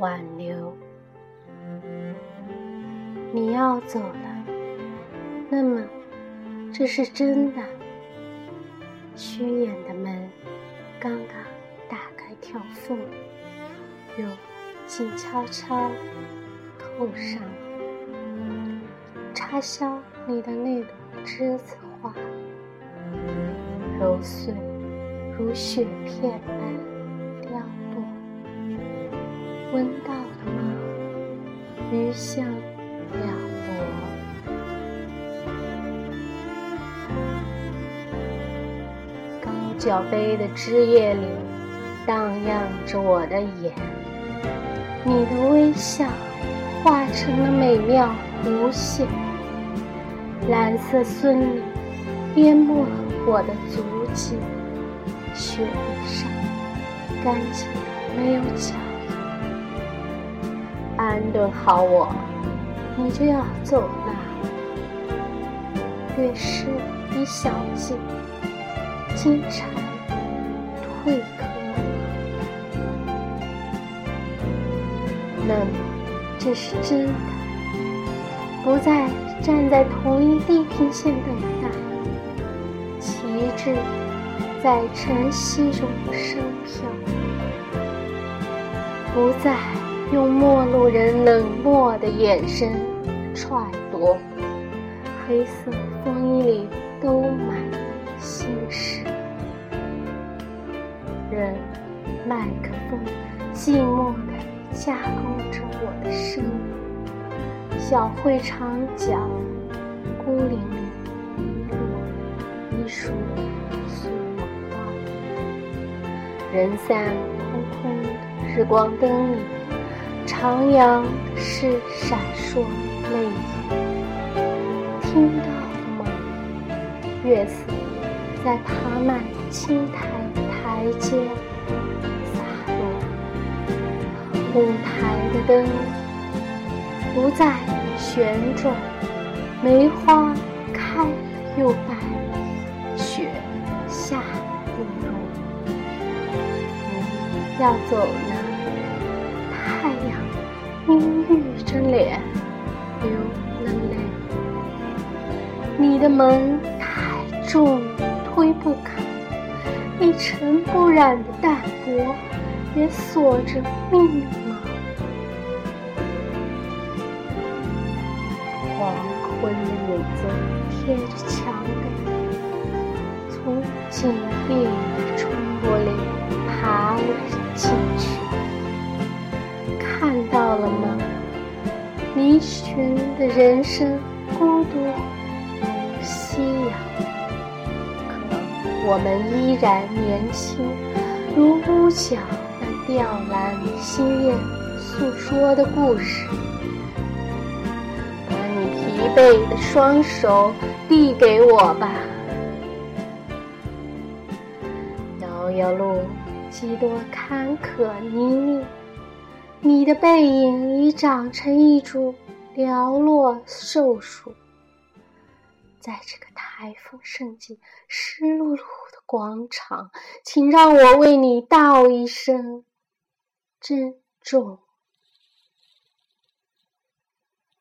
挽留。你要走了，那么这是真的。虚掩的门刚刚打开条缝，又静悄悄扣上，插销你的那朵栀子花，揉碎如雪片般凋落。闻到了吗？余香了无。高脚杯的枝叶里，荡漾着我的眼。你的微笑化成了美妙弧线，蓝色森林淹没了我的足迹，雪地上干净没有脚。安顿好我，你就要走了。月是一小径，金蝉蜕壳。那么，这是真的，不再站在同一地平线等待，旗帜在晨曦中升飘，不再用陌路人冷漠的眼神揣度，黑色风衣里都满心事，任麦克风寂寞的。架构着我的生命，小会长角，孤零零遗落一束素花。人散空空日光灯里，徜徉是闪烁泪眼。听到了吗？月色在爬满青苔的台阶洒落。舞台的灯不再旋转，梅花开了又败，雪下不入。你要走了，阴郁着脸，流了泪。你的门太重，推不开，一尘不染的淡泊。也锁着密码？黄昏的影子贴着墙根，从紧闭离群的人生孤独如夕阳，可我们依然年轻，如屋角那。吊兰心叶诉说的故事，把你疲惫的双手递给我吧。遥遥路，几多坎坷泥泞，你的背影已长成一株寥落瘦树，在这个台风盛季湿漉漉的广场，请让我为你道一声。珍重。